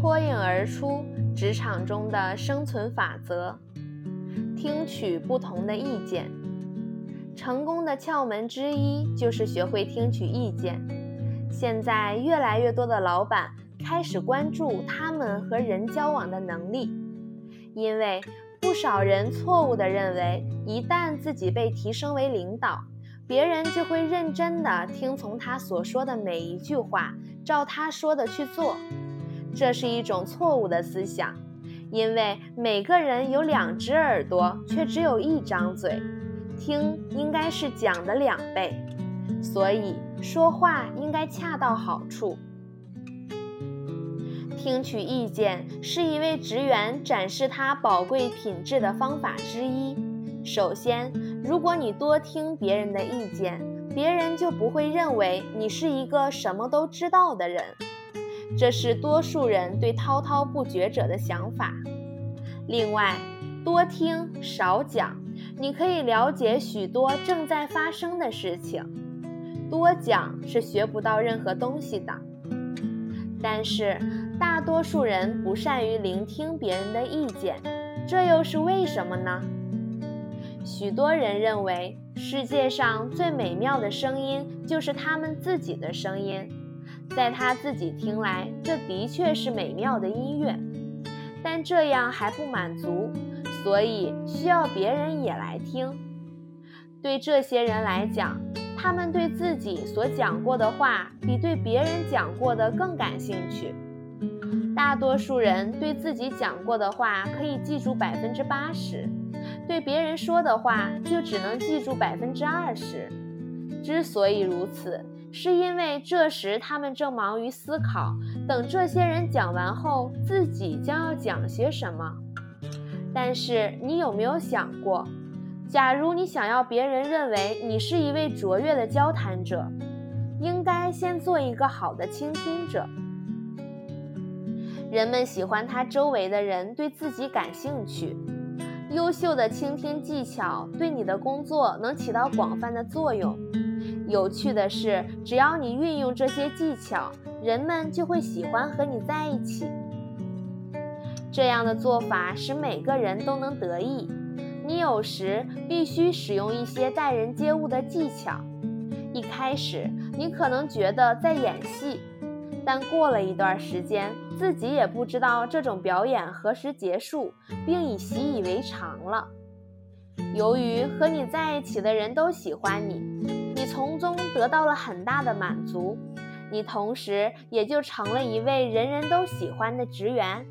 脱颖而出职场中的生存法则：听取不同的意见。成功的窍门之一就是学会听取意见。现在越来越多的老板开始关注他们和人交往的能力，因为不少人错误地认为，一旦自己被提升为领导，别人就会认真地听从他所说的每一句话，照他说的去做。这是一种错误的思想，因为每个人有两只耳朵，却只有一张嘴。听应该是讲的两倍，所以说话应该恰到好处。听取意见是一位职员展示他宝贵品质的方法之一。首先，如果你多听别人的意见，别人就不会认为你是一个什么都知道的人，这是多数人对滔滔不绝者的想法。另外，多听少讲。你可以了解许多正在发生的事情，多讲是学不到任何东西的。但是大多数人不善于聆听别人的意见，这又是为什么呢？许多人认为世界上最美妙的声音就是他们自己的声音，在他自己听来，这的确是美妙的音乐，但这样还不满足。所以需要别人也来听。对这些人来讲，他们对自己所讲过的话比对别人讲过的更感兴趣。大多数人对自己讲过的话可以记住百分之八十，对别人说的话就只能记住百分之二十。之所以如此，是因为这时他们正忙于思考，等这些人讲完后，自己将要讲些什么。但是你有没有想过，假如你想要别人认为你是一位卓越的交谈者，应该先做一个好的倾听者。人们喜欢他周围的人对自己感兴趣。优秀的倾听技巧对你的工作能起到广泛的作用。有趣的是，只要你运用这些技巧，人们就会喜欢和你在一起。这样的做法使每个人都能得益。你有时必须使用一些待人接物的技巧。一开始你可能觉得在演戏，但过了一段时间，自己也不知道这种表演何时结束，并已习以为常了。由于和你在一起的人都喜欢你，你从中得到了很大的满足，你同时也就成了一位人人都喜欢的职员。